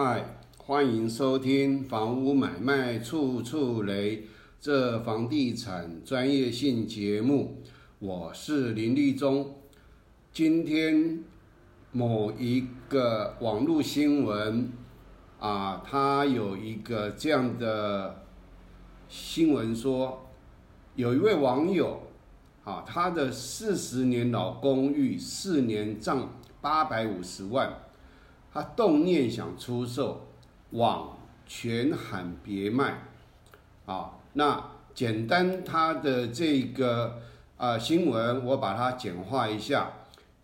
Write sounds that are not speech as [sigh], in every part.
嗨，欢迎收听房屋买卖处处雷这房地产专业性节目，我是林立忠。今天某一个网络新闻啊，它有一个这样的新闻说，有一位网友啊，他的四十年老公寓四年涨八百五十万。他动念想出售，网全喊别卖，啊，那简单他的这个啊新闻，我把它简化一下。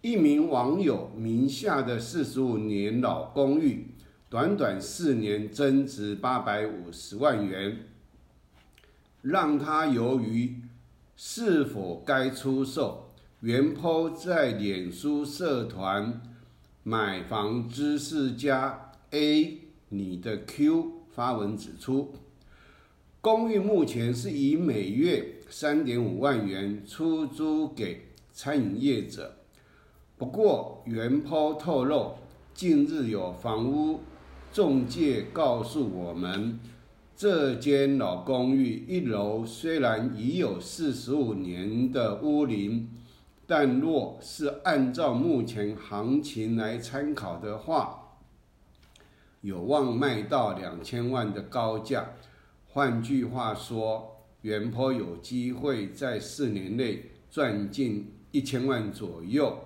一名网友名下的四十五年老公寓，短短四年增值八百五十万元，让他由于是否该出售，原抛在脸书社团。买房知识家 A，你的 Q 发文指出，公寓目前是以每月三点五万元出租给餐饮业者。不过原抛透露，近日有房屋中介告诉我们，这间老公寓一楼虽然已有四十五年的屋龄。但若是按照目前行情来参考的话，有望卖到两千万的高价。换句话说，原坡有机会在四年内赚进一千万左右。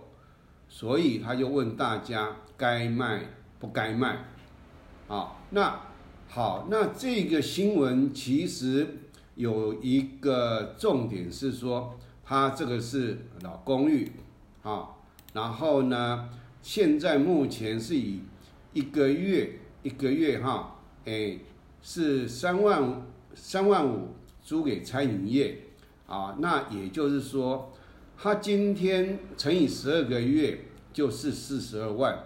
所以他就问大家该卖不该卖？啊，那好，那这个新闻其实有一个重点是说。他这个是老公寓，啊，然后呢，现在目前是以一个月一个月哈，哎，是三万三万五租给餐饮业，啊，那也就是说，他今天乘以十二个月就是四十二万，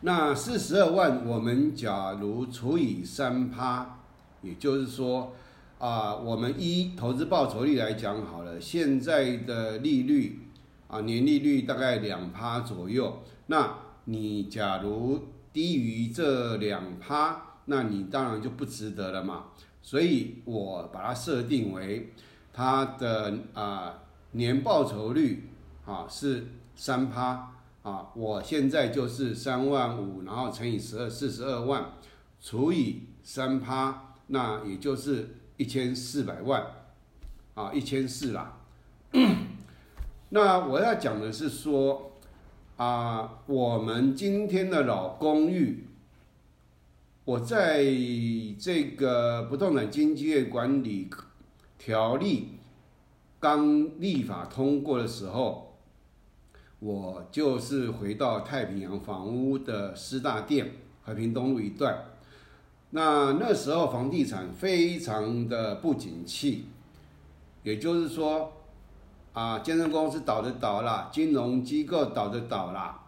那四十二万我们假如除以三趴，也就是说。啊，我们依投资报酬率来讲好了，现在的利率啊，年利率大概两趴左右。那你假如低于这两趴，那你当然就不值得了嘛。所以我把它设定为它的啊年报酬率啊是三趴啊，我现在就是三万五，然后乘以十二，四十二万除以三趴，那也就是。一千四百万，啊，一千四啦。[clears throat] 那我要讲的是说，啊，我们今天的老公寓，我在这个不动产经纪业管理条例刚立法通过的时候，我就是回到太平洋房屋的师大店和平东路一段。那那时候房地产非常的不景气，也就是说，啊，健身公司倒的倒了，金融机构倒的倒了。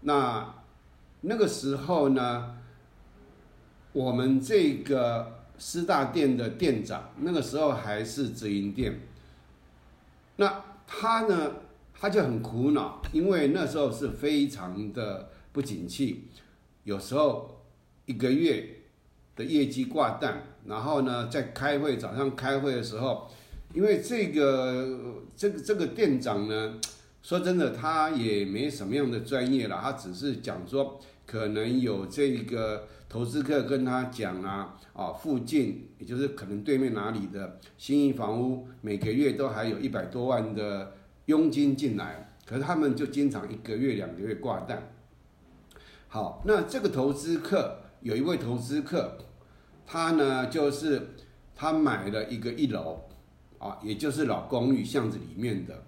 那那个时候呢，我们这个师大店的店长，那个时候还是直营店，那他呢，他就很苦恼，因为那时候是非常的不景气，有时候一个月。的业绩挂单，然后呢，在开会早上开会的时候，因为这个这个这个店长呢，说真的，他也没什么样的专业了，他只是讲说，可能有这个投资客跟他讲啊，啊，附近也就是可能对面哪里的新义房屋，每个月都还有一百多万的佣金进来，可是他们就经常一个月两个月挂单。好，那这个投资客有一位投资客。他呢，就是他买了一个一楼，啊，也就是老公寓巷子里面的。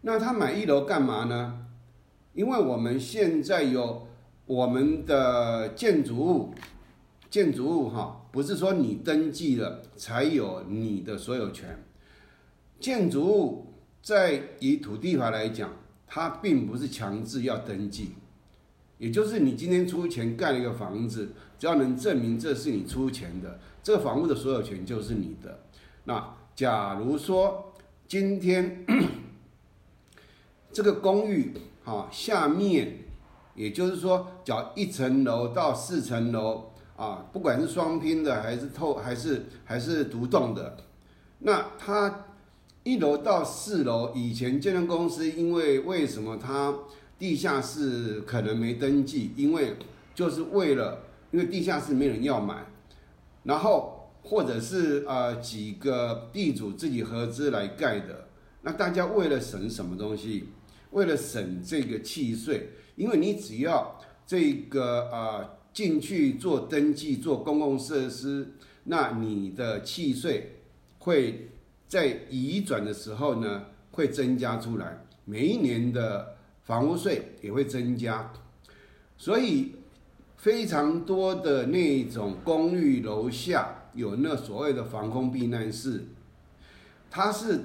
那他买一楼干嘛呢？因为我们现在有我们的建筑物，建筑物哈，不是说你登记了才有你的所有权。建筑物在以土地法来讲，它并不是强制要登记。也就是你今天出钱盖了一个房子，只要能证明这是你出钱的，这个房屋的所有权就是你的。那假如说今天 [coughs] 这个公寓哈下面也就是说，缴一层楼到四层楼啊，不管是双拼的还是透还是还是独栋的，那它一楼到四楼，以前建筑公司因为为什么它地下室可能没登记？因为就是为了因为地下室没人要买，然后或者是呃几个地主自己合资来盖的，那大家为了省什么东西？为了省这个契税。因为你只要这个呃进去做登记做公共设施，那你的契税会在移转的时候呢会增加出来，每一年的房屋税也会增加，所以非常多的那种公寓楼下有那所谓的防空避难室，它是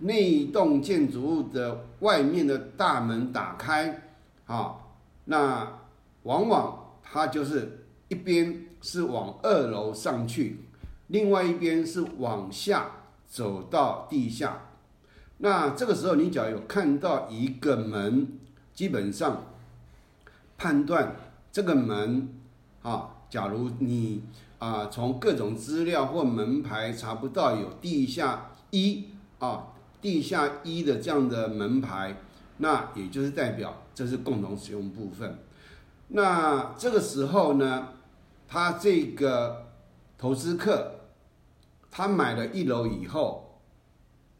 那一栋建筑物的外面的大门打开。啊，那往往它就是一边是往二楼上去，另外一边是往下走到地下。那这个时候，你只要有看到一个门，基本上判断这个门啊，假如你啊从各种资料或门牌查不到有地下一啊地下一的这样的门牌，那也就是代表。这是共同使用部分。那这个时候呢，他这个投资客，他买了一楼以后，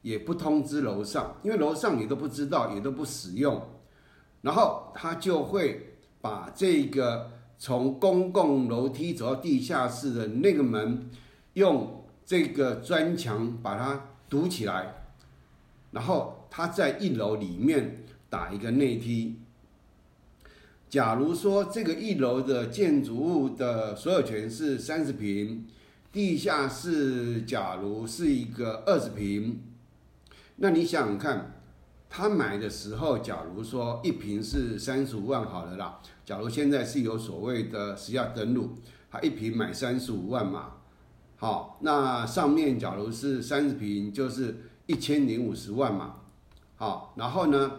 也不通知楼上，因为楼上也都不知道，也都不使用。然后他就会把这个从公共楼梯走到地下室的那个门，用这个砖墙把它堵起来，然后他在一楼里面打一个内梯。假如说这个一楼的建筑物的所有权是三十平，地下室假如是一个二十平，那你想想看，他买的时候，假如说一瓶是三十五万好了啦，假如现在是有所谓的实价登录，他一瓶买三十五万嘛，好，那上面假如是三十瓶就是一千零五十万嘛，好，然后呢，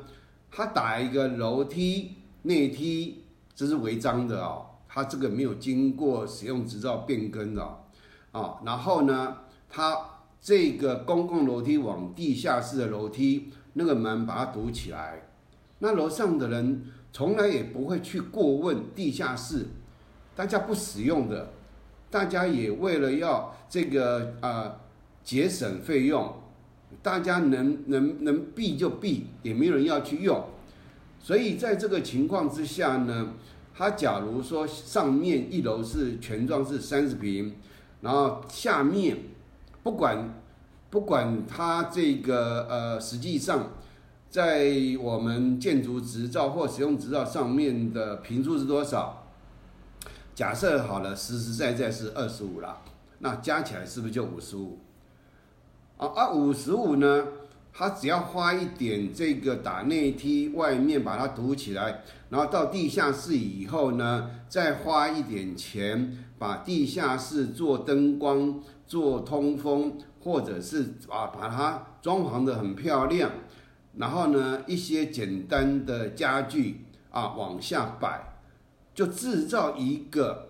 他打一个楼梯。内梯这是违章的哦，他这个没有经过使用执照变更的啊。然后呢，他这个公共楼梯往地下室的楼梯那个门把它堵起来，那楼上的人从来也不会去过问地下室，大家不使用的，大家也为了要这个呃节省费用，大家能能能避就避，也没有人要去用。所以在这个情况之下呢，他假如说上面一楼是全幢是三十平，然后下面不管不管他这个呃实际上在我们建筑执照或使用执照上面的平数是多少？假设好了，实实在在是二十五了，那加起来是不是就五十五？啊啊，五十五呢？他只要花一点这个打内梯，外面把它堵起来，然后到地下室以后呢，再花一点钱把地下室做灯光、做通风，或者是啊把它装潢的很漂亮，然后呢一些简单的家具啊往下摆，就制造一个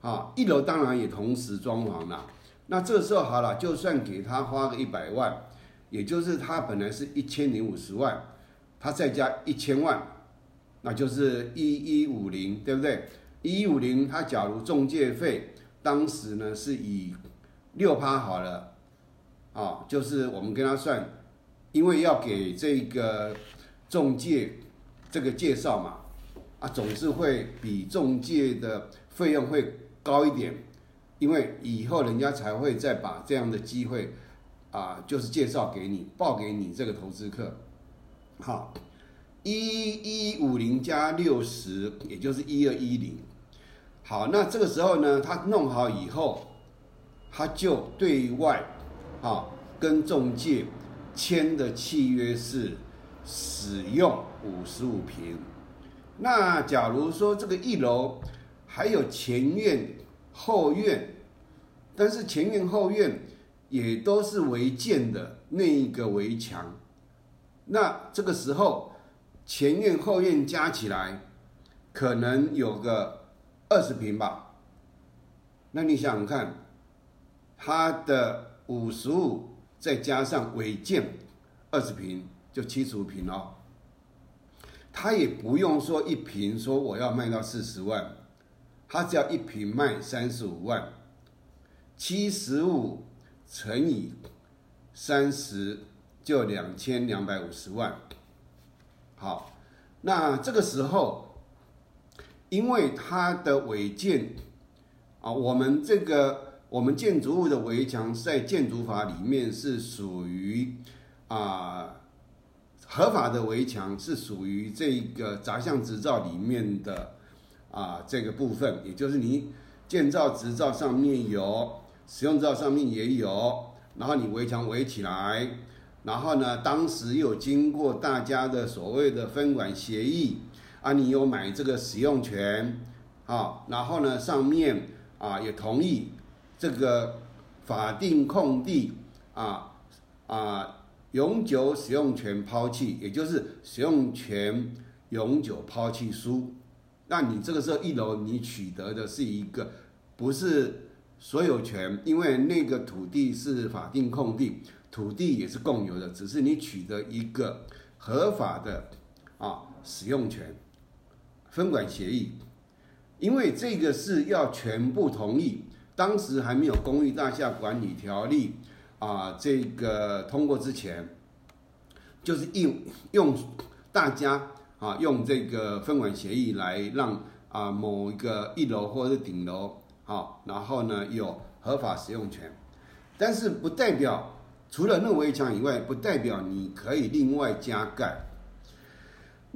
啊一楼当然也同时装潢了。那这时候好了，就算给他花个一百万。也就是他本来是一千零五十万，他再加一千万，那就是一一五零，对不对？一一五零，他假如中介费当时呢是以六趴好了，啊，就是我们跟他算，因为要给这个中介这个介绍嘛，啊，总是会比中介的费用会高一点，因为以后人家才会再把这样的机会。啊，就是介绍给你，报给你这个投资客，好，一一五零加六十，也就是一二一零。好，那这个时候呢，他弄好以后，他就对外，啊，跟中介签的契约是使用五十五平。那假如说这个一楼还有前院后院，但是前院后院。也都是违建的那一个围墙，那这个时候前院后院加起来，可能有个二十平吧。那你想想看，它的五十五再加上违建二十平，就七十五平哦。他也不用说一平说我要卖到四十万，他只要一平卖三十五万，七十五乘以三十就两千两百五十万。好，那这个时候，因为它的违建啊，我们这个我们建筑物的围墙在建筑法里面是属于啊。合法的围墙是属于这个杂项执照里面的啊这个部分，也就是你建造执照上面有，使用照上面也有，然后你围墙围起来，然后呢，当时有经过大家的所谓的分管协议啊，你有买这个使用权啊，然后呢上面啊也同意这个法定空地啊啊。永久使用权抛弃，也就是使用权永久抛弃书。那你这个时候一楼你取得的是一个不是所有权，因为那个土地是法定空地，土地也是共有的，只是你取得一个合法的啊使用权分管协议。因为这个是要全部同意，当时还没有公寓大厦管理条例。啊，这个通过之前，就是用用大家啊用这个分管协议来让啊某一个一楼或者是顶楼啊，然后呢有合法使用权，但是不代表除了那围墙以外，不代表你可以另外加盖。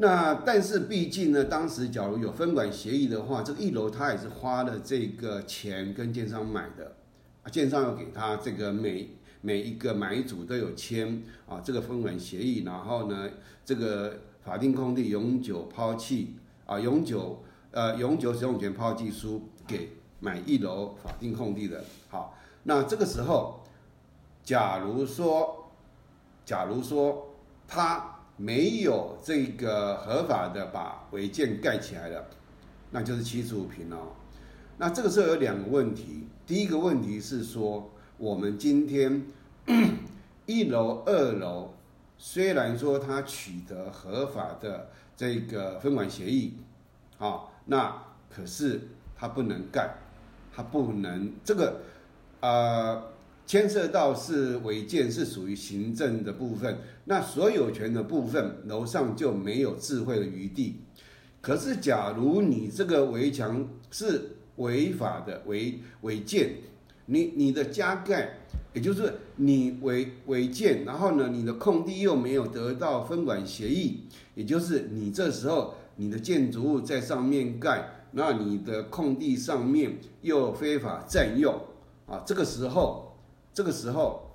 那但是毕竟呢，当时假如有分管协议的话，这个一楼他也是花了这个钱跟建商买的，啊建商要给他这个每。每一个买主都有签啊，这个分管协议，然后呢，这个法定空地永久抛弃啊，永久呃永久使用权抛弃书给买一楼法定空地的。好，那这个时候，假如说，假如说他没有这个合法的把违建盖起来了，那就是七十五平哦。那这个时候有两个问题，第一个问题是说。我们今天 [coughs] 一楼、二楼，虽然说他取得合法的这个分管协议，啊，那可是他不能盖，他不能这个，呃，牵涉到是违建，是属于行政的部分，那所有权的部分，楼上就没有智慧的余地。可是，假如你这个围墙是违法的违违建。你你的加盖，也就是你违违建，然后呢，你的空地又没有得到分管协议，也就是你这时候你的建筑物在上面盖，那你的空地上面又非法占用啊，这个时候，这个时候，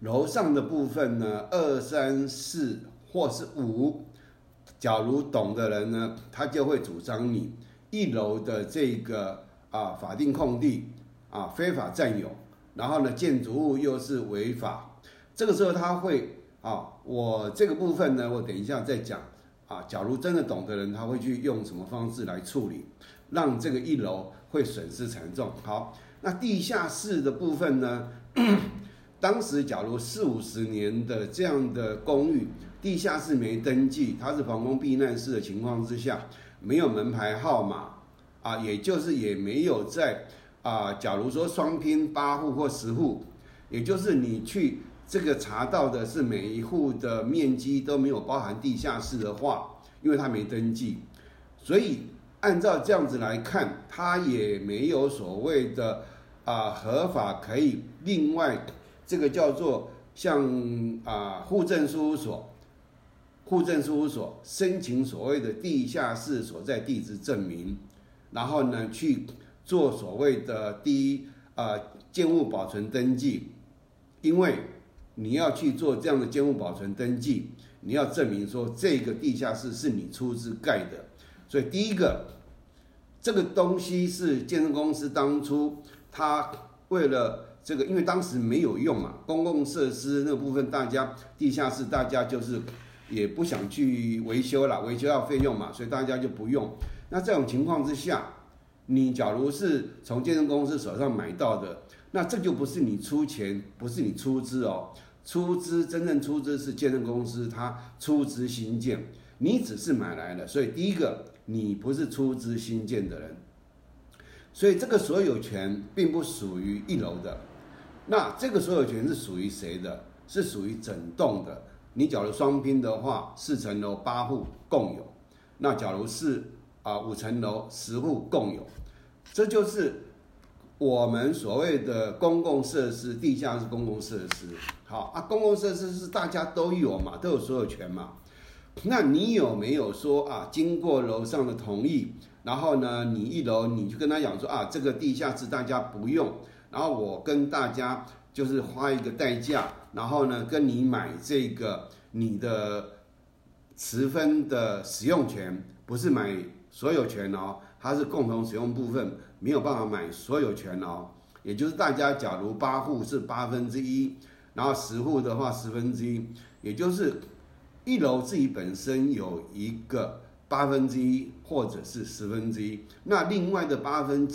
楼上的部分呢，二三四或是五，假如懂的人呢，他就会主张你一楼的这个啊法定空地。啊，非法占有，然后呢，建筑物又是违法，这个时候他会啊，我这个部分呢，我等一下再讲啊。假如真的懂的人，他会去用什么方式来处理，让这个一楼会损失惨重。好，那地下室的部分呢？当时假如四五十年的这样的公寓，地下室没登记，它是防空避难室的情况之下，没有门牌号码啊，也就是也没有在。啊，假如说双拼八户或十户，也就是你去这个查到的是每一户的面积都没有包含地下室的话，因为它没登记，所以按照这样子来看，它也没有所谓的啊合法可以另外这个叫做向啊户政事务所，户政事务所申请所谓的地下室所在地址证明，然后呢去。做所谓的第一啊建物保存登记，因为你要去做这样的建物保存登记，你要证明说这个地下室是你出资盖的，所以第一个这个东西是建设公司当初他为了这个，因为当时没有用嘛，公共设施那部分大家地下室大家就是也不想去维修了，维修要费用嘛，所以大家就不用。那这种情况之下，你假如是从健身公司手上买到的，那这就不是你出钱，不是你出资哦。出资真正出资是健身公司，他出资新建，你只是买来了。所以第一个，你不是出资新建的人，所以这个所有权并不属于一楼的。那这个所有权是属于谁的？是属于整栋的。你假如双拼的话，四层楼八户共有；那假如是啊五层楼十户共有，这就是我们所谓的公共设施，地下是公共设施。好啊，公共设施是大家都有嘛，都有所有权嘛。那你有没有说啊，经过楼上的同意，然后呢，你一楼你就跟他讲说啊，这个地下室大家不用，然后我跟大家。就是花一个代价，然后呢，跟你买这个你的十分的使用权，不是买所有权哦，它是共同使用部分，没有办法买所有权哦。也就是大家假如八户是八分之一，然后十户的话十分之一，也就是一楼自己本身有一个八分之一或者是十分之一，那另外的八分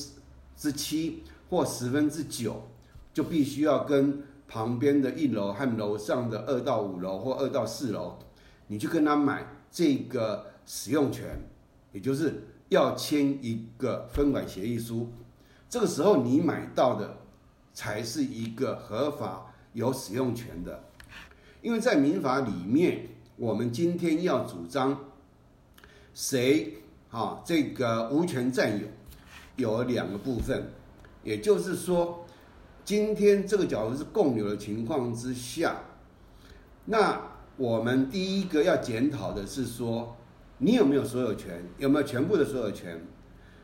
之七或十分之九。就必须要跟旁边的一楼和楼上的二到五楼或二到四楼，你去跟他买这个使用权，也就是要签一个分管协议书。这个时候你买到的才是一个合法有使用权的，因为在民法里面，我们今天要主张谁啊这个无权占有，有两个部分，也就是说。今天这个假如是共有的情况之下，那我们第一个要检讨的是说，你有没有所有权？有没有全部的所有权？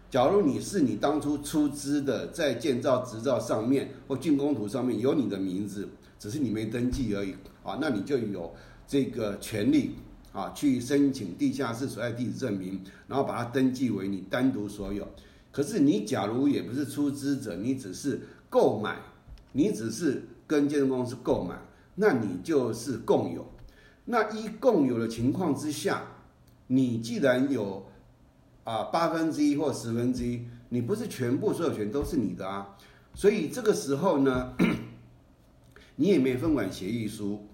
假如你是你当初出资的，在建造执照上面或竣工图上面有你的名字，只是你没登记而已啊，那你就有这个权利啊，去申请地下室所在地址证明，然后把它登记为你单独所有。可是你假如也不是出资者，你只是购买。你只是跟建筑公司购买，那你就是共有。那一共有的情况之下，你既然有啊八分之一或十分之一，你不是全部所有权都是你的啊。所以这个时候呢，[clears throat] 你也没分管协议书，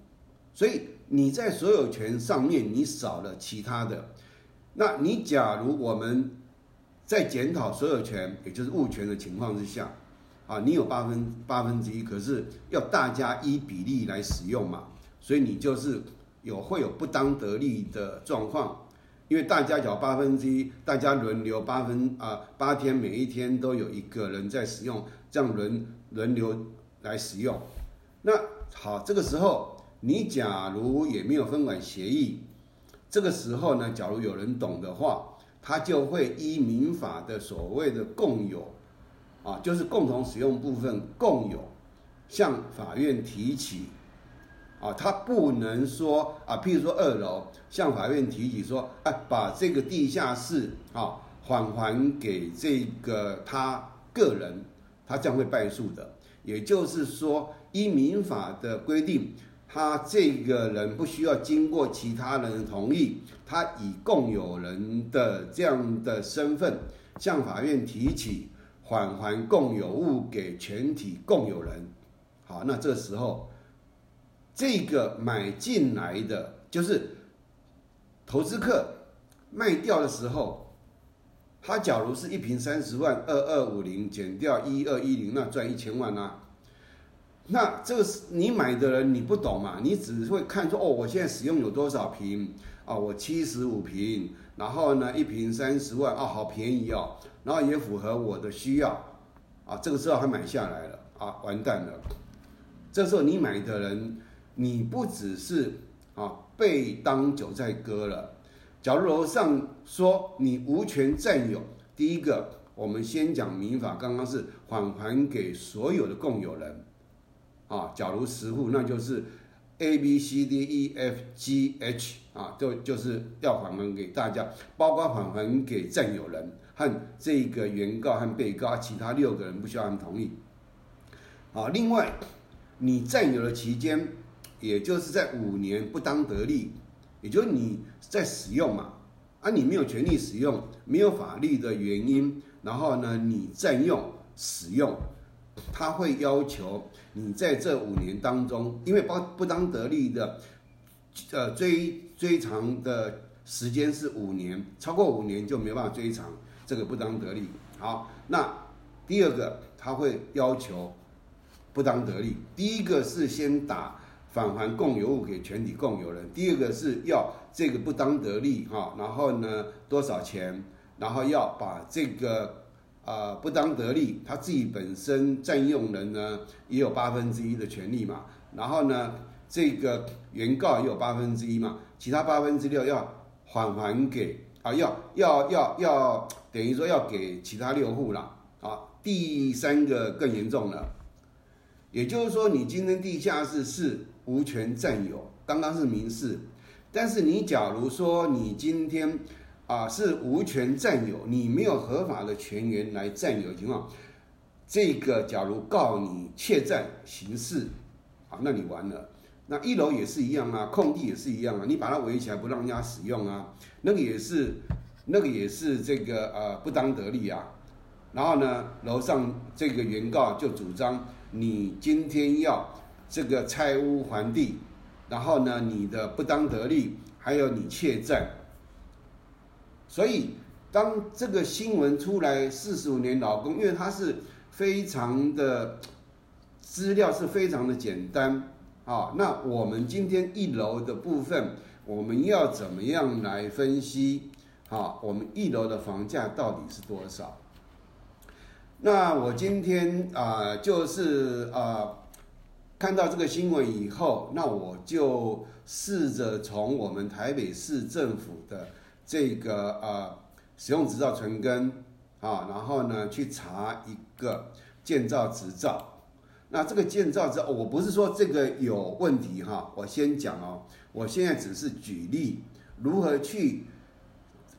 所以你在所有权上面你少了其他的。那你假如我们在检讨所有权，也就是物权的情况之下。啊，你有八分八分之一，可是要大家依比例来使用嘛，所以你就是有会有不当得利的状况，因为大家缴八分之一，大家轮流八分啊八天，每一天都有一个人在使用，这样轮轮流来使用。那好，这个时候你假如也没有分管协议，这个时候呢，假如有人懂的话，他就会依民法的所谓的共有。啊，就是共同使用部分共有，向法院提起，啊，他不能说啊，譬如说二楼向法院提起说，哎，把这个地下室啊返还给这个他个人，他将会败诉的。也就是说，依民法的规定，他这个人不需要经过其他人同意，他以共有人的这样的身份向法院提起。返还共有物给全体共有人，好，那这时候这个买进来的就是投资客卖掉的时候，他假如是一瓶三十万，二二五零减掉一二一零，那赚一千万啊。那这个是你买的人，你不懂嘛？你只会看说哦，我现在使用有多少瓶啊？我七十五瓶，然后呢，一瓶三十万啊，好便宜哦，然后也符合我的需要啊。这个时候还买下来了啊，完蛋了。这时候你买的人，你不只是啊被当韭菜割了。假如楼上说你无权占有，第一个，我们先讲民法，刚刚是返还给所有的共有人。啊，假如十户，那就是 A B C D E F G H 啊，就就是要返还给大家，包括返还给占有人和这个原告和被告，其他六个人不需要他们同意。啊，另外，你占有的期间，也就是在五年不当得利，也就是你在使用嘛，啊，你没有权利使用，没有法律的原因，然后呢，你占用使用，他会要求你在这五年当中，因为不不当得利的，呃，追追偿的时间是五年，超过五年就没办法追偿这个不当得利。好，那第二个他会要求不当得利，第一个是先打。返还共有物给全体共有人。第二个是要这个不当得利哈，然后呢多少钱？然后要把这个呃不当得利，他自己本身占用人呢也有八分之一的权利嘛。然后呢这个原告也有八分之一嘛，其他八分之六要返还给啊，要要要要等于说要给其他六户了啊。第三个更严重了，也就是说你今天地下室是。无权占有，刚刚是民事，但是你假如说你今天啊是无权占有，你没有合法的权源来占有的情况，这个假如告你窃占刑事，啊，那你完了。那一楼也是一样啊，空地也是一样啊，你把它围起来不让人家使用啊，那个也是，那个也是这个呃不当得利啊。然后呢，楼上这个原告就主张你今天要。这个拆屋还地，然后呢，你的不当得利，还有你窃占，所以当这个新闻出来，四十五年老公，因为他是非常的资料是非常的简单啊。那我们今天一楼的部分，我们要怎么样来分析？好，我们一楼的房价到底是多少？那我今天啊，就是啊。看到这个新闻以后，那我就试着从我们台北市政府的这个呃使用执照存根啊，然后呢去查一个建造执照。那这个建造执，我不是说这个有问题哈，我先讲哦，我现在只是举例如何去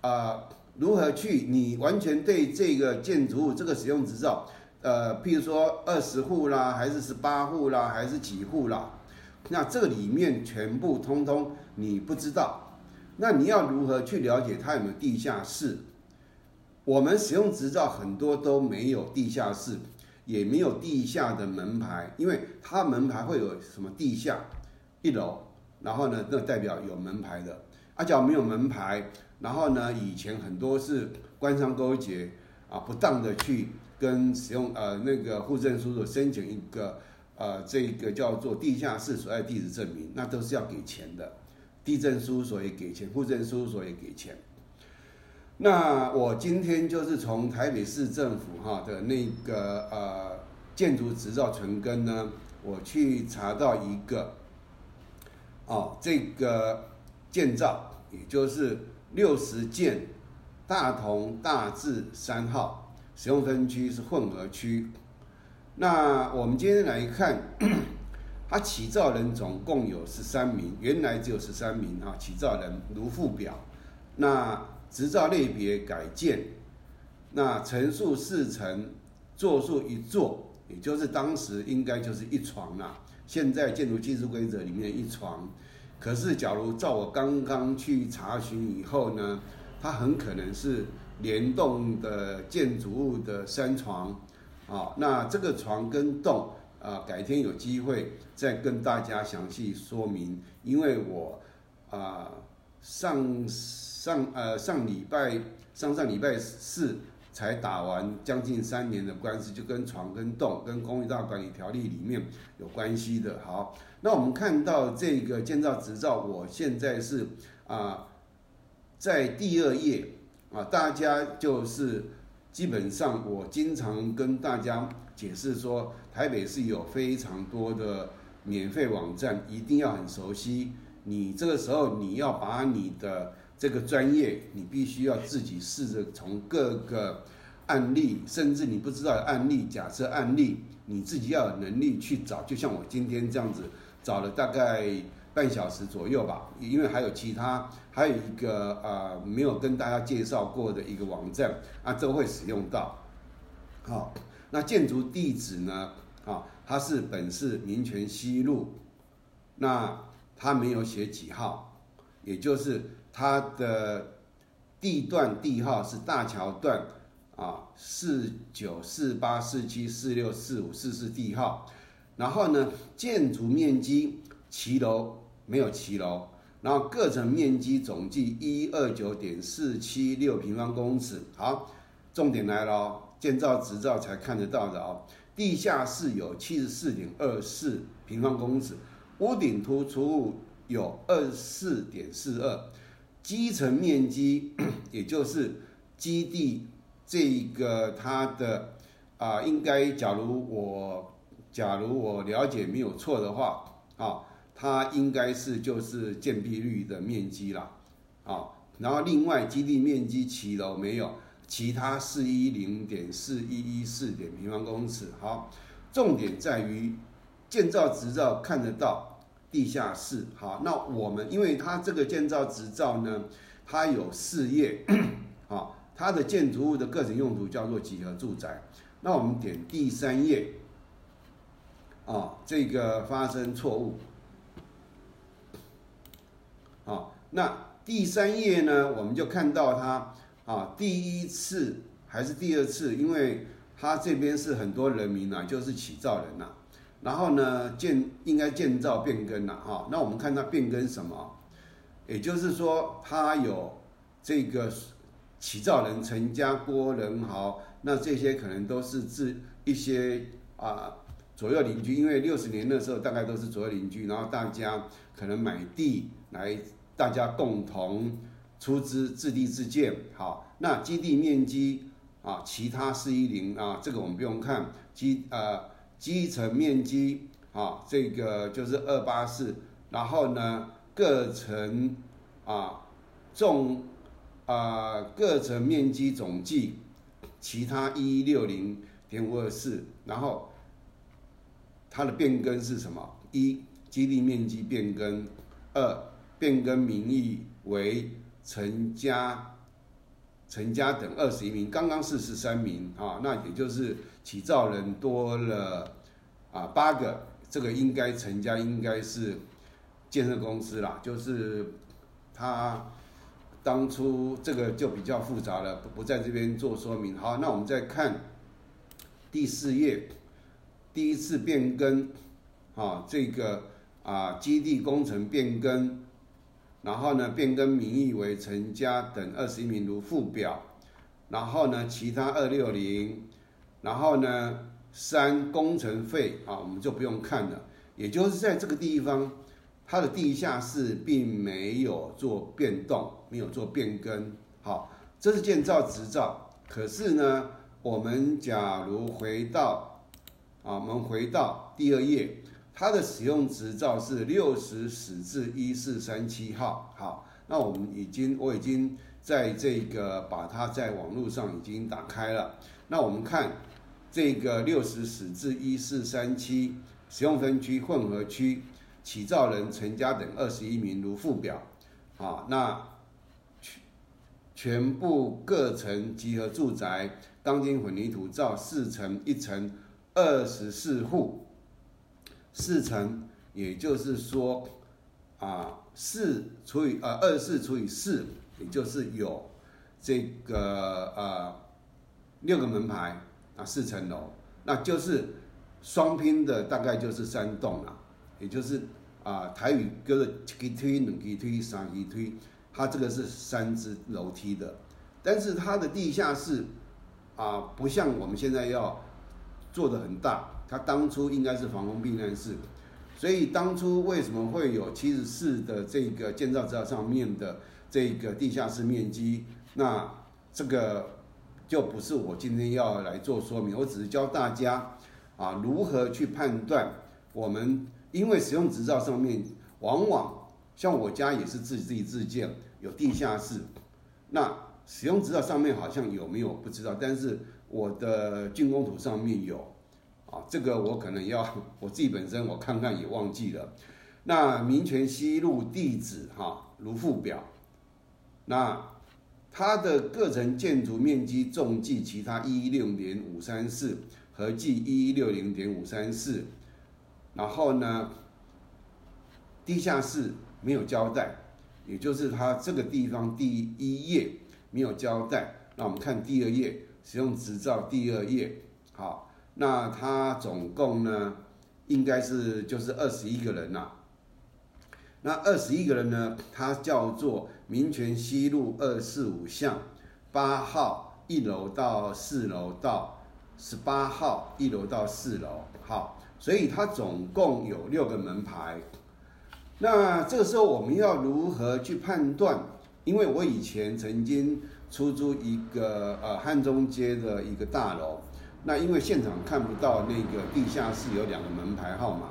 啊，如何去你完全对这个建筑物这个使用执照。呃，譬如说二十户啦，还是十八户啦，还是几户啦？那这里面全部通通你不知道，那你要如何去了解它有没有地下室？我们使用执照很多都没有地下室，也没有地下的门牌，因为它门牌会有什么地下一楼，然后呢，那代表有门牌的。啊，假如没有门牌，然后呢，以前很多是官商勾结啊，不当的去。跟使用呃那个户政叔叔申请一个呃这个叫做地下室所在地址证明，那都是要给钱的。地震书所也给钱，户政书所也给钱。那我今天就是从台北市政府哈的那个呃建筑执照存根呢，我去查到一个哦这个建造，也就是六十件大同大智三号。使用分区是混合区，那我们今天来看，它起造人总共有十三名，原来只有十三名啊。起造人如附表，那执照类别改建，那层数四层，座数一座，也就是当时应该就是一床啦。现在建筑技术规则里面一床，可是假如照我刚刚去查询以后呢，它很可能是。联动的建筑物的三床，啊，那这个床跟洞啊，改天有机会再跟大家详细说明。因为我啊上上呃上礼拜上上礼拜四才打完将近三年的官司，就跟床跟洞跟公寓大管理条例里面有关系的。好，那我们看到这个建造执照，我现在是啊在第二页。啊，大家就是基本上，我经常跟大家解释说，台北是有非常多的免费网站，一定要很熟悉。你这个时候你要把你的这个专业，你必须要自己试着从各个案例，甚至你不知道的案例、假设案例，你自己要有能力去找。就像我今天这样子找了大概。半小时左右吧，因为还有其他，还有一个呃没有跟大家介绍过的一个网站啊，都会使用到。好，那建筑地址呢？啊，它是本市民权西路，那它没有写几号，也就是它的地段地号是大桥段啊，四九四八四七四六四五四四地号。然后呢，建筑面积骑楼没有骑楼，然后各层面积总计一二九点四七六平方公尺。好，重点来了哦，建造执照才看得到的哦。地下室有七十四点二四平方公尺，屋顶突出物有二十四点四二，基层面积 [clears throat] 也就是基地这个它的啊，应该假如我。假如我了解没有错的话，啊，它应该是就是建蔽率的面积啦，啊，然后另外基地面积起楼没有，其他四一零点四一一四点平方公尺。好，重点在于建造执照看得到地下室。好，那我们因为它这个建造执照呢，它有四页，[clears throat] 啊，它的建筑物的各种用途叫做集合住宅。那我们点第三页。啊，这个发生错误。啊，那第三页呢，我们就看到它啊，第一次还是第二次，因为他这边是很多人民呐，就是起造人呐，然后呢建应该建造变更了哈，那我们看它变更什么？也就是说，它有这个起造人陈家郭仁豪，那这些可能都是自一些啊。左右邻居，因为六十年那时候大概都是左右邻居，然后大家可能买地来，大家共同出资自地自建。好，那基地面积啊，其他四一零啊，这个我们不用看基呃基层面积啊，这个就是二八四，然后呢各层啊总啊各层面积总计其他一六零点五二四，然后。它的变更是什么？一基地面积变更，二变更名义为陈家，陈家等二十一名，刚刚是十三名啊，那也就是起造人多了啊八个，这个应该陈家应该是建设公司啦，就是他当初这个就比较复杂了，不在这边做说明。好，那我们再看第四页。第一次变更，啊，这个啊基地工程变更，然后呢变更名义为陈家等二十一名如附表，然后呢其他二六零，然后呢三工程费啊我们就不用看了，也就是在这个地方，它的地下室并没有做变动，没有做变更，好，这是建造执照，可是呢我们假如回到啊，我们回到第二页，它的使用执照是六十始至一四三七号。好，那我们已经，我已经在这个把它在网络上已经打开了。那我们看这个六十始至一四三七使用分区混合区，起造人陈家等二十一名如附表。啊，那全全部各层集合住宅，钢筋混凝土造四层一层。二十四户，四层，也就是说，啊，四除以呃二四除以四，也就是有这个呃六个门牌啊，四层楼，那就是双拼的大概就是三栋了，也就是啊台语叫做一推两级推三级推，它这个是三只楼梯的，但是它的地下室啊不像我们现在要。做的很大，它当初应该是防空避难室，所以当初为什么会有七十四的这个建造资料上面的这个地下室面积？那这个就不是我今天要来做说明，我只是教大家啊如何去判断。我们因为使用执照上面往往像我家也是自己自己自建有地下室，那使用执照上面好像有没有不知道，但是。我的竣工图上面有，啊，这个我可能要我自己本身我看看也忘记了。那民权西路地址哈如附表，那它的各层建筑面积总计其他一一六点五三四，合计一一六零点五三四，然后呢，地下室没有交代，也就是它这个地方第一页没有交代。那我们看第二页，使用执照第二页，好，那它总共呢，应该是就是二十一个人呐。那二十一个人呢，它叫做民权西路二四五巷八号一楼到四楼到十八号一楼到四楼，好，所以它总共有六个门牌。那这个时候我们要如何去判断？因为我以前曾经。出租一个呃汉中街的一个大楼，那因为现场看不到那个地下室有两个门牌号码，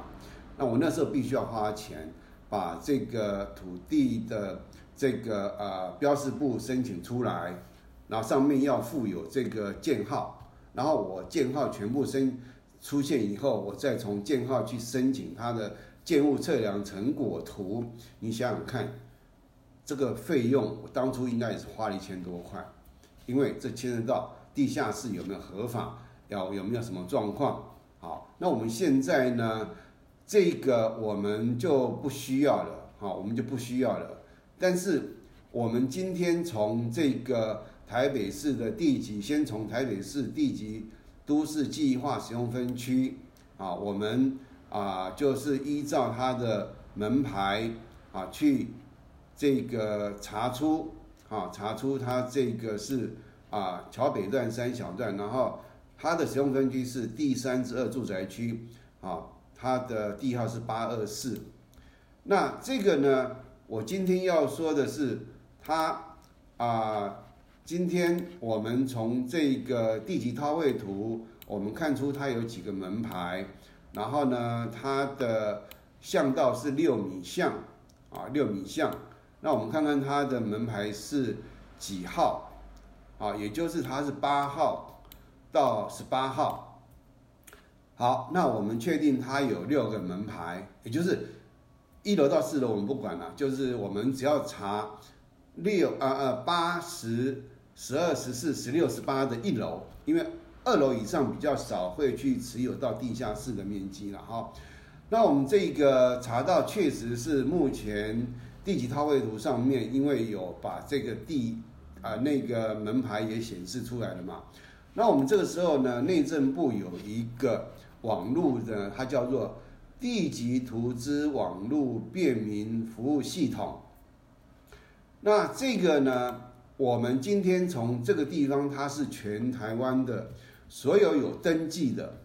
那我那时候必须要花钱把这个土地的这个呃标识部申请出来，然后上面要附有这个建号，然后我建号全部申出现以后，我再从建号去申请它的建物测量成果图，你想想看。这个费用我当初应该也是花了一千多块，因为这牵涉到地下室有没有合法，要有没有什么状况。好，那我们现在呢，这个我们就不需要了，好，我们就不需要了。但是我们今天从这个台北市的地级，先从台北市地级都市计划使用分区啊，我们啊就是依照它的门牌啊去。这个查出，啊，查出它这个是啊桥北段三小段，然后它的使用分区是第三至二住宅区，啊，它的地号是八二四。那这个呢，我今天要说的是，它啊，今天我们从这个地级套位图，我们看出它有几个门牌，然后呢，它的巷道是六米巷，啊，六米巷。那我们看看它的门牌是几号啊？也就是它是八号到十八号。好，那我们确定它有六个门牌，也就是一楼到四楼我们不管了，就是我们只要查六啊啊八十十二十四十六十八的一楼，因为二楼以上比较少会去持有到地下室的面积了哈。那我们这个查到确实是目前。地级套位图上面，因为有把这个地啊那个门牌也显示出来了嘛，那我们这个时候呢，内政部有一个网络的，它叫做地级图资网络便民服务系统。那这个呢，我们今天从这个地方，它是全台湾的所有有登记的，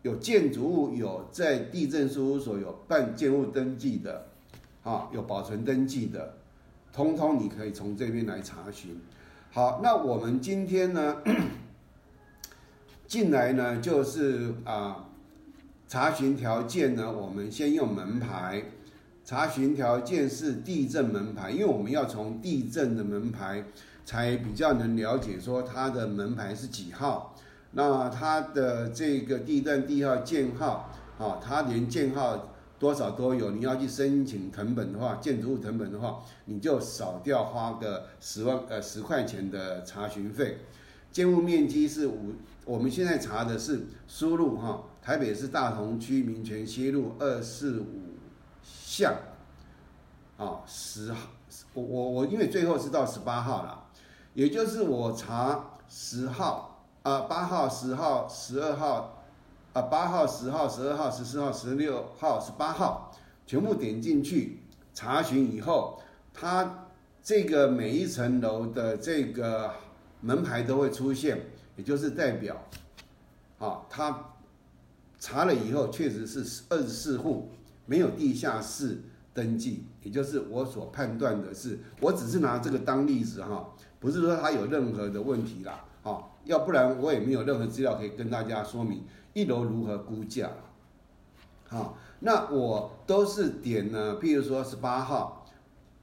有建筑物有在地震事务所有办建物登记的。啊，有保存登记的，通通你可以从这边来查询。好，那我们今天呢，进来呢就是啊，查询条件呢，我们先用门牌。查询条件是地震门牌，因为我们要从地震的门牌才比较能了解说它的门牌是几号。那它的这个地段地号建号，啊，它连建号。多少都有，你要去申请成本的话，建筑物成本的话，你就少掉花个十万呃十块钱的查询费。建物面积是五，我们现在查的是输入哈，台北市大同区民权西路二四五巷，啊十号，我我我因为最后是到十八号了，也就是我查十号啊八号十号十二号。啊，八号、十号、十二号、十四号、十六号、十八号，全部点进去查询以后，它这个每一层楼的这个门牌都会出现，也就是代表，啊，他查了以后确实是二十四户没有地下室登记，也就是我所判断的是，我只是拿这个当例子哈，不是说他有任何的问题啦，啊，要不然我也没有任何资料可以跟大家说明。一楼如何估价？好，那我都是点呢，譬如说十八号、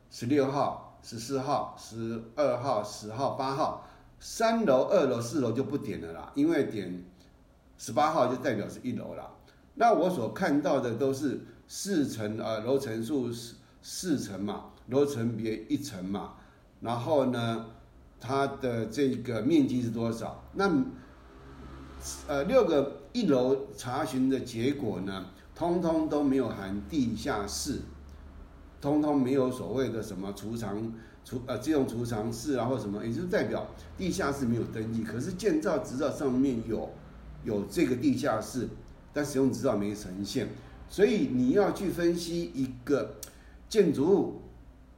十六号、十四号、十二号、十号、八号，三楼、二楼、四楼就不点了啦，因为点十八号就代表是一楼啦。那我所看到的都是四层啊，楼层数四四层嘛，楼层别一层嘛，然后呢，它的这个面积是多少？那呃，六个。一楼查询的结果呢，通通都没有含地下室，通通没有所谓的什么储藏储呃自用储藏室啊或什么，也就代表地下室没有登记，可是建造执照上面有有这个地下室，但使用执照没呈现，所以你要去分析一个建筑物，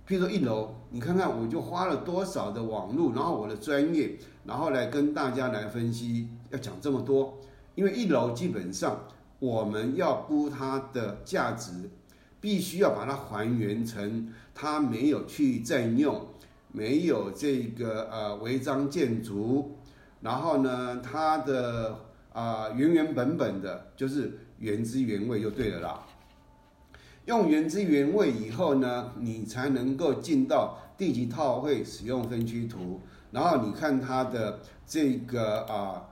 譬如说一楼，你看看我就花了多少的网络，然后我的专业，然后来跟大家来分析，要讲这么多，因为一楼基本上我们要估它的价值。必须要把它还原成它没有去占用，没有这个呃违章建筑，然后呢，它的啊原原本本的，就是原汁原味就对了啦。用原汁原味以后呢，你才能够进到地级套会使用分区图，然后你看它的这个啊，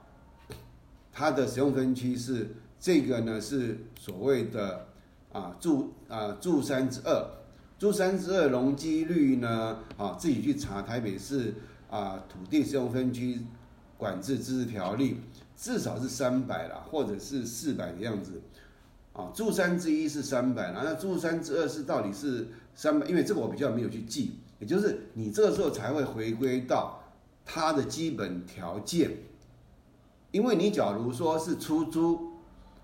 它的使用分区是这个呢是所谓的。啊，住啊，住三之二，住三之二容积率呢？啊，自己去查台北市啊土地使用分区管制自治条例，至少是三百啦，或者是四百的样子。啊，住三之一是三百啦，那住三之二是到底是三百？因为这个我比较没有去记，也就是你这个时候才会回归到它的基本条件。因为你假如说是出租，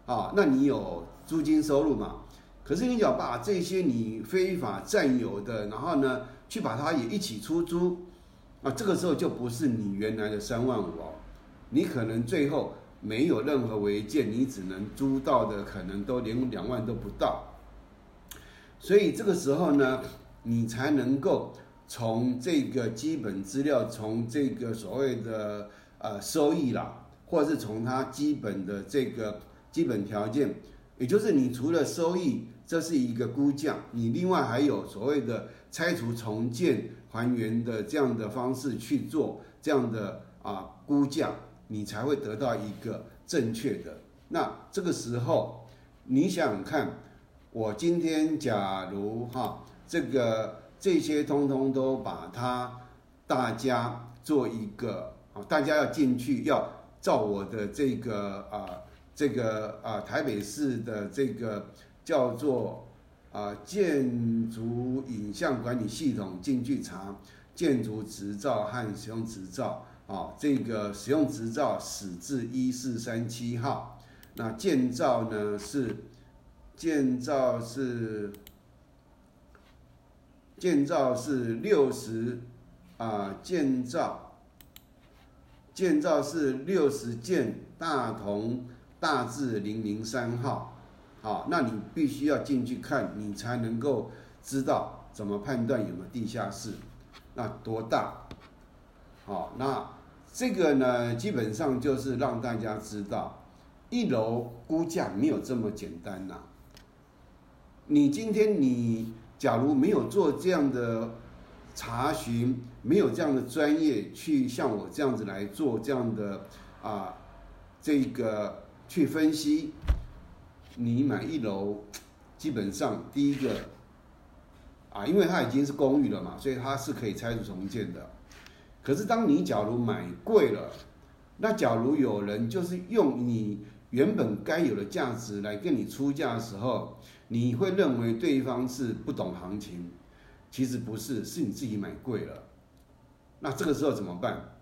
啊，那你有租金收入嘛？可是你要把这些你非法占有的，然后呢，去把它也一起出租，啊，这个时候就不是你原来的三万五哦，你可能最后没有任何违建，你只能租到的可能都连两万都不到，所以这个时候呢，你才能够从这个基本资料，从这个所谓的呃收益啦，或者是从它基本的这个基本条件，也就是你除了收益。这是一个估价，你另外还有所谓的拆除重建还原的这样的方式去做这样的啊估价，你才会得到一个正确的。那这个时候，你想想看，我今天假如哈这个这些通通都把它大家做一个啊，大家要进去要照我的这个啊这个啊台北市的这个。叫做啊建筑影像管理系统进去查建筑执照和使用执照啊，这个使用执照始至一四三七号，那建造呢是建造是建造是六十啊建造建造是六十件大同大字零零三号。好，那你必须要进去看，你才能够知道怎么判断有没有地下室，那多大？好，那这个呢，基本上就是让大家知道，一楼估价没有这么简单呐。你今天你假如没有做这样的查询，没有这样的专业去像我这样子来做这样的啊，这个去分析。你买一楼，基本上第一个啊，因为它已经是公寓了嘛，所以它是可以拆除重建的。可是当你假如买贵了，那假如有人就是用你原本该有的价值来跟你出价的时候，你会认为对方是不懂行情，其实不是，是你自己买贵了。那这个时候怎么办？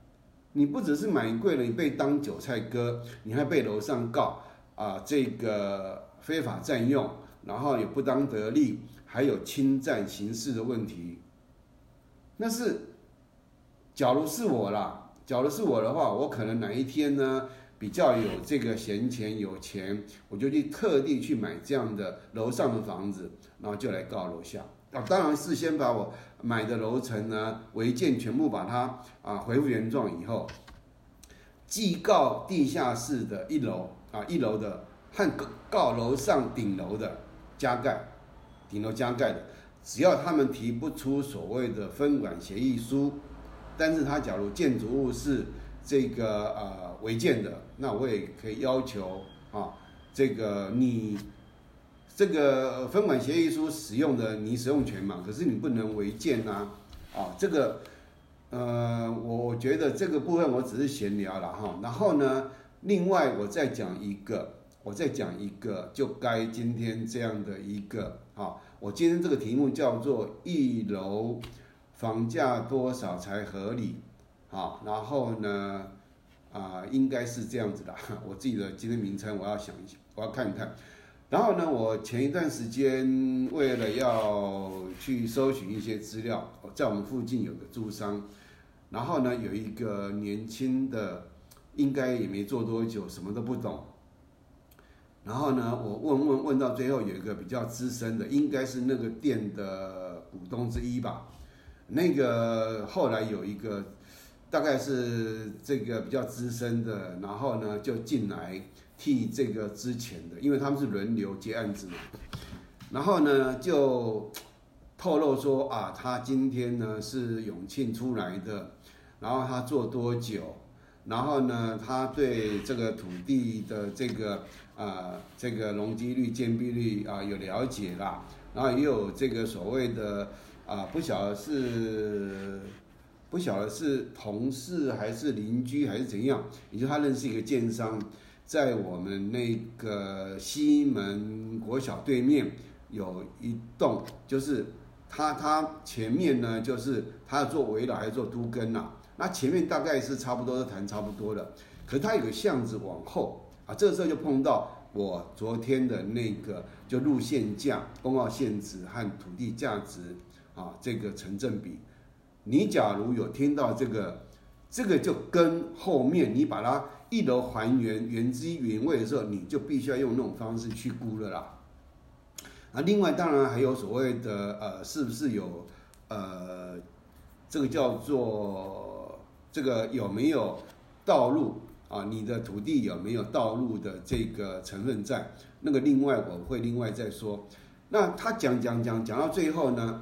你不只是买贵了，你被当韭菜割，你还被楼上告。啊，这个非法占用，然后也不当得利，还有侵占刑事的问题。那是，假如是我啦，假如是我的话，我可能哪一天呢比较有这个闲钱有钱，我就去特地去买这样的楼上的房子，然后就来告楼下。啊，当然事先把我买的楼层呢违建全部把它啊恢复原状以后，既告地下室的一楼。啊，一楼的和告楼上顶楼的加盖，顶楼加盖的，只要他们提不出所谓的分管协议书，但是他假如建筑物是这个呃违建的，那我也可以要求啊，这个你这个分管协议书使用的你使用权嘛，可是你不能违建呐，啊，这个呃，我我觉得这个部分我只是闲聊了哈，然后呢。另外，我再讲一个，我再讲一个，就该今天这样的一个啊，我。今天这个题目叫做一楼房价多少才合理？啊，然后呢，啊，应该是这样子的。[laughs] 我自己的今天名称我要想一想，我要看一看。然后呢，我前一段时间为了要去搜寻一些资料，在我们附近有个租商，然后呢，有一个年轻的，应该也没做多久，什么都不懂。然后呢，我问问问到最后，有一个比较资深的，应该是那个店的股东之一吧。那个后来有一个，大概是这个比较资深的，然后呢就进来替这个之前的，因为他们是轮流接案子嘛。然后呢就透露说啊，他今天呢是永庆出来的，然后他做多久，然后呢他对这个土地的这个。啊，这个容积率、建蔽率啊有了解啦，然后也有这个所谓的啊，不晓得是不晓得是同事还是邻居还是怎样，也就他认识一个建商，在我们那个西门国小对面有一栋，就是他他前面呢就是他做围栏还是做都根呐，那前面大概是差不多都谈差不多的，可是他有个巷子往后。啊，这个时候就碰到我昨天的那个，就路线价、公告限值和土地价值啊，这个成正比。你假如有听到这个，这个就跟后面你把它一楼还原原汁原味的时候，你就必须要用那种方式去估了啦。啊，另外当然还有所谓的呃，是不是有呃，这个叫做这个有没有道路？啊，你的土地有没有道路的这个成分在？那个另外我会另外再说。那他讲讲讲讲到最后呢，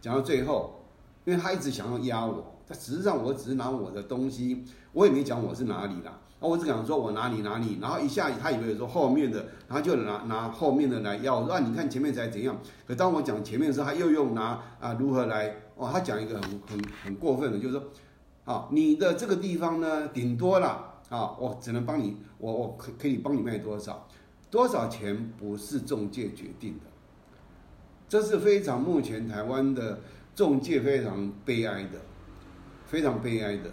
讲到最后，因为他一直想要压我，他实际上我只是拿我的东西，我也没讲我是哪里啦，啊我只讲说我哪里哪里，然后一下他以为说后面的，然后就拿拿后面的来压我说啊，你看前面才怎样？可当我讲前面的时候，他又用拿啊如何来？哦，他讲一个很很很过分的，就是说，啊，你的这个地方呢，顶多了。啊，我只能帮你，我我可可以帮你卖多少，多少钱不是中介决定的，这是非常目前台湾的中介非常悲哀的，非常悲哀的，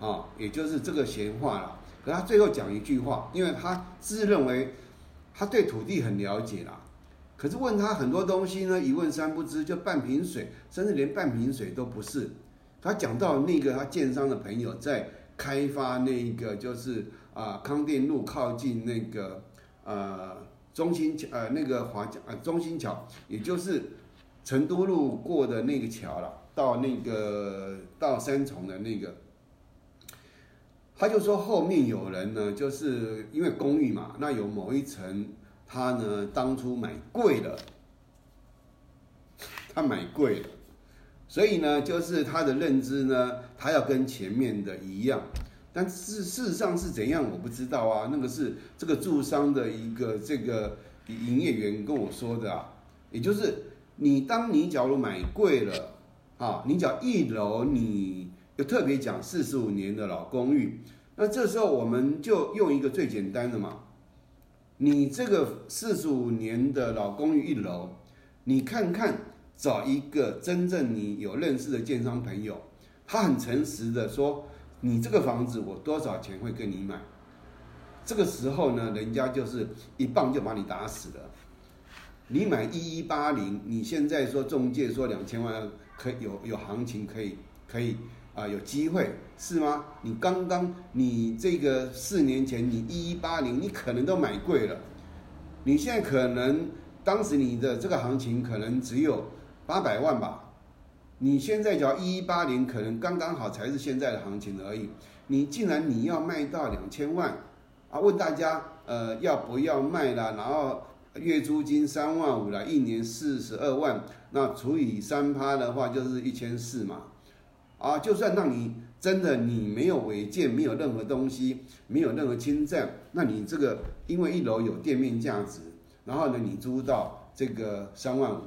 啊，也就是这个闲话了。可他最后讲一句话，因为他自认为他对土地很了解啦，可是问他很多东西呢，一问三不知，就半瓶水，甚至连半瓶水都不是。他讲到那个他建商的朋友在。开发那个就是啊康定路靠近那个呃中心桥呃那个华呃中心桥，也就是成都路过的那个桥了，到那个到三重的那个，他就说后面有人呢，就是因为公寓嘛，那有某一层他呢当初买贵了，他买贵了。所以呢，就是他的认知呢，他要跟前面的一样，但事事实上是怎样，我不知道啊。那个是这个住商的一个这个营业员跟我说的啊，也就是你当你假如买贵了啊，你讲一楼你又特别讲四十五年的老公寓，那这时候我们就用一个最简单的嘛，你这个四十五年的老公寓一楼，你看看。找一个真正你有认识的建商朋友，他很诚实的说，你这个房子我多少钱会跟你买？这个时候呢，人家就是一棒就把你打死了。你买一一八零，你现在说中介说两千万可有有行情可以可以啊有机会是吗？你刚刚你这个四年前你一一八零，你可能都买贵了，你现在可能当时你的这个行情可能只有。八百万吧，你现在讲一一八零，可能刚刚好才是现在的行情而已。你既然你要卖到两千万，啊，问大家，呃，要不要卖了？然后月租金三万五了，一年四十二万，那除以三趴的话，就是一千四嘛。啊，就算让你真的你没有违建，没有任何东西，没有任何侵占，那你这个因为一楼有店面价值，然后呢，你租到这个三万五。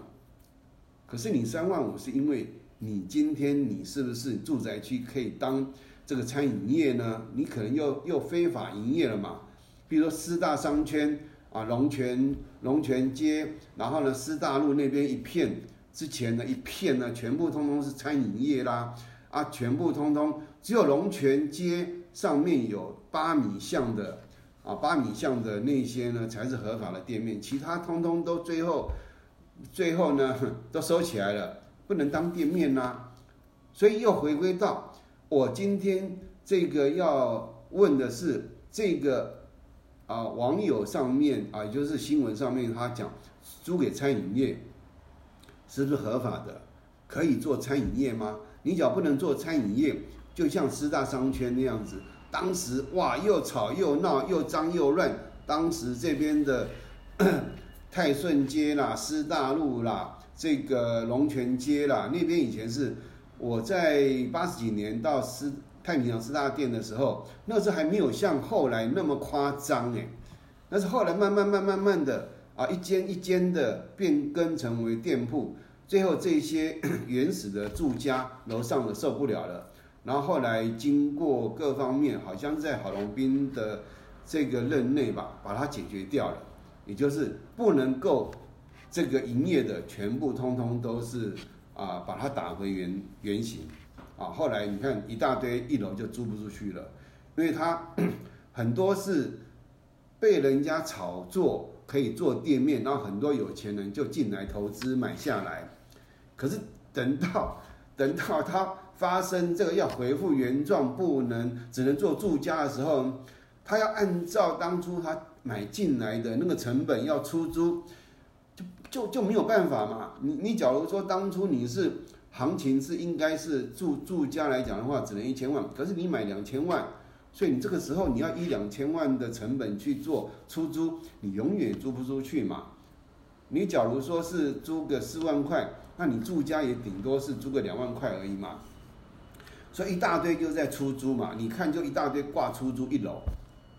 可是你三万五是因为你今天你是不是住宅区可以当这个餐饮业呢？你可能又又非法营业了嘛？比如说师大商圈啊龙泉龙泉街，然后呢师大路那边一片，之前的一片呢全部通通是餐饮业啦，啊全部通通只有龙泉街上面有八米巷的啊八米巷的那些呢才是合法的店面，其他通通都最后最后呢 [laughs] 都收起来了，不能当店面啦，所以又回归到我今天这个要问的是这个。啊，网友上面啊，也就是新闻上面，他讲租给餐饮业是不是合法的？可以做餐饮业吗？你只要不能做餐饮业，就像四大商圈那样子，当时哇，又吵又闹，又脏又乱。当时这边的泰顺街啦、师大路啦、这个龙泉街啦，那边以前是我在八十几年到师。太平洋师大店的时候，那时候还没有像后来那么夸张哎，那是后来慢慢慢慢慢的啊，一间一间的变更成为店铺，最后这些 [coughs] 原始的住家楼上的受不了了，然后后来经过各方面，好像在郝龙斌的这个任内吧，把它解决掉了，也就是不能够这个营业的全部通通都是啊，把它打回原原形。啊，后来你看一大堆一楼就租不出去了，因为它 [clears throat] 很多是被人家炒作可以做店面，然后很多有钱人就进来投资买下来。可是等到 [laughs] 等到它发生这个要恢复原状，不能只能做住家的时候，他要按照当初他买进来的那个成本要出租，就就就没有办法嘛。你你假如说当初你是。行情是应该是住住家来讲的话，只能一千万。可是你买两千万，所以你这个时候你要一两千万的成本去做出租，你永远租不出去嘛。你假如说是租个四万块，那你住家也顶多是租个两万块而已嘛。所以一大堆就在出租嘛，你看就一大堆挂出租一楼，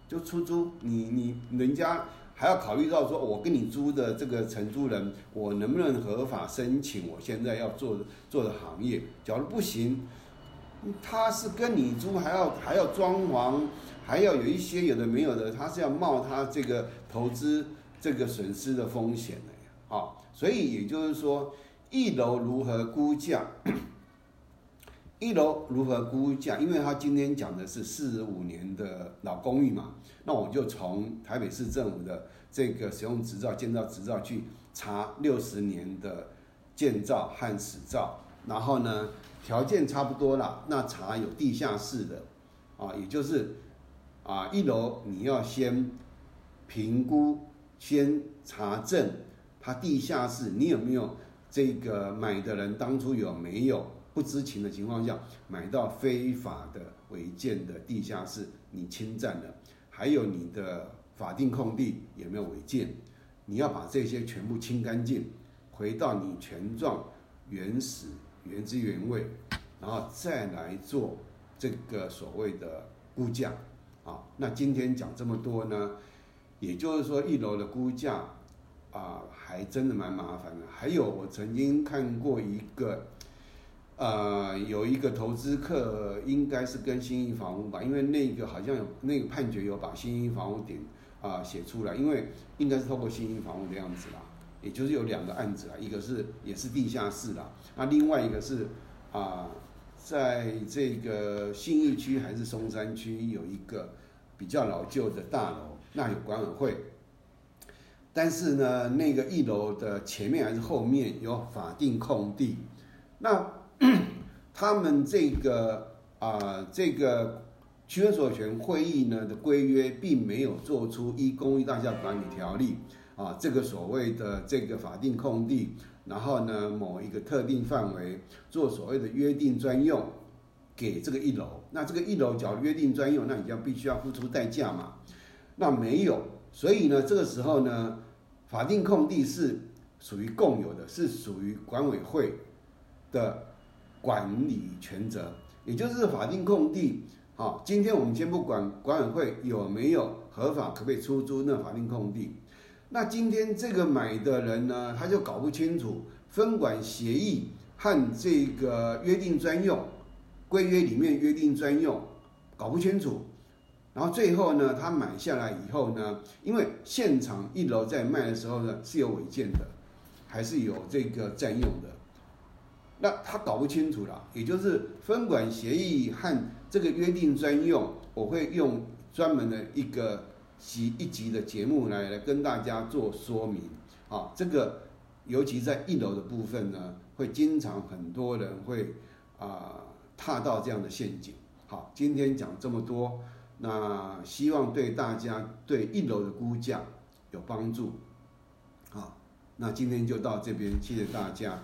就出租，你你人家。还要考虑到说，我跟你租的这个承租人，我能不能合法申请？我现在要做做的行业，假如不行，他是跟你租，还要还要装潢，还要有一些有的没有的，他是要冒他这个投资这个损失的风险的呀。好，所以也就是说，一楼如何估价？一楼如何估价？因为他今天讲的是四十五年的老公寓嘛，那我就从台北市政府的这个使用执照、建造执照去查六十年的建造和使照，然后呢条件差不多了，那查有地下室的，啊，也就是啊一楼你要先评估、先查证它地下室你有没有这个买的人当初有没有？不知情的情况下买到非法的违建的地下室，你侵占了，还有你的法定空地有没有违建？你要把这些全部清干净，回到你权状原始原汁原味，然后再来做这个所谓的估价啊。那今天讲这么多呢，也就是说一楼的估价啊，还真的蛮麻烦的。还有我曾经看过一个。呃，有一个投资客应该是跟新义房屋吧，因为那个好像有那个判决有把新义房屋点啊写出来，因为应该是透过新义房屋的样子啦，也就是有两个案子啦，一个是也是地下室啦，那另外一个是啊，在这个信义区还是松山区有一个比较老旧的大楼，那有管委会，但是呢，那个一楼的前面还是后面有法定空地，那。[coughs] 他们这个啊，这个区分所有权会议呢的规约，并没有做出《一公寓大厦管理条例》啊，这个所谓的这个法定空地，然后呢，某一个特定范围做所谓的约定专用给这个一楼。那这个一楼如约定专用，那你就必须要付出代价嘛？那没有，所以呢，这个时候呢，法定空地是属于共有的，是属于管委会的。管理权责，也就是法定空地。好，今天我们先不管管委会有没有合法可不可以出租那法定空地。那今天这个买的人呢，他就搞不清楚分管协议和这个约定专用规约里面约定专用搞不清楚。然后最后呢，他买下来以后呢，因为现场一楼在卖的时候呢是有违建的，还是有这个占用的，那他搞不清楚了，也就是分管协议和这个约定专用，我会用专门的一个集一集的节目来来跟大家做说明啊，这个尤其在一楼的部分呢，会经常很多人会啊踏到这样的陷阱。好，今天讲这么多。那希望对大家对一楼的估价有帮助，好，那今天就到这边，谢谢大家。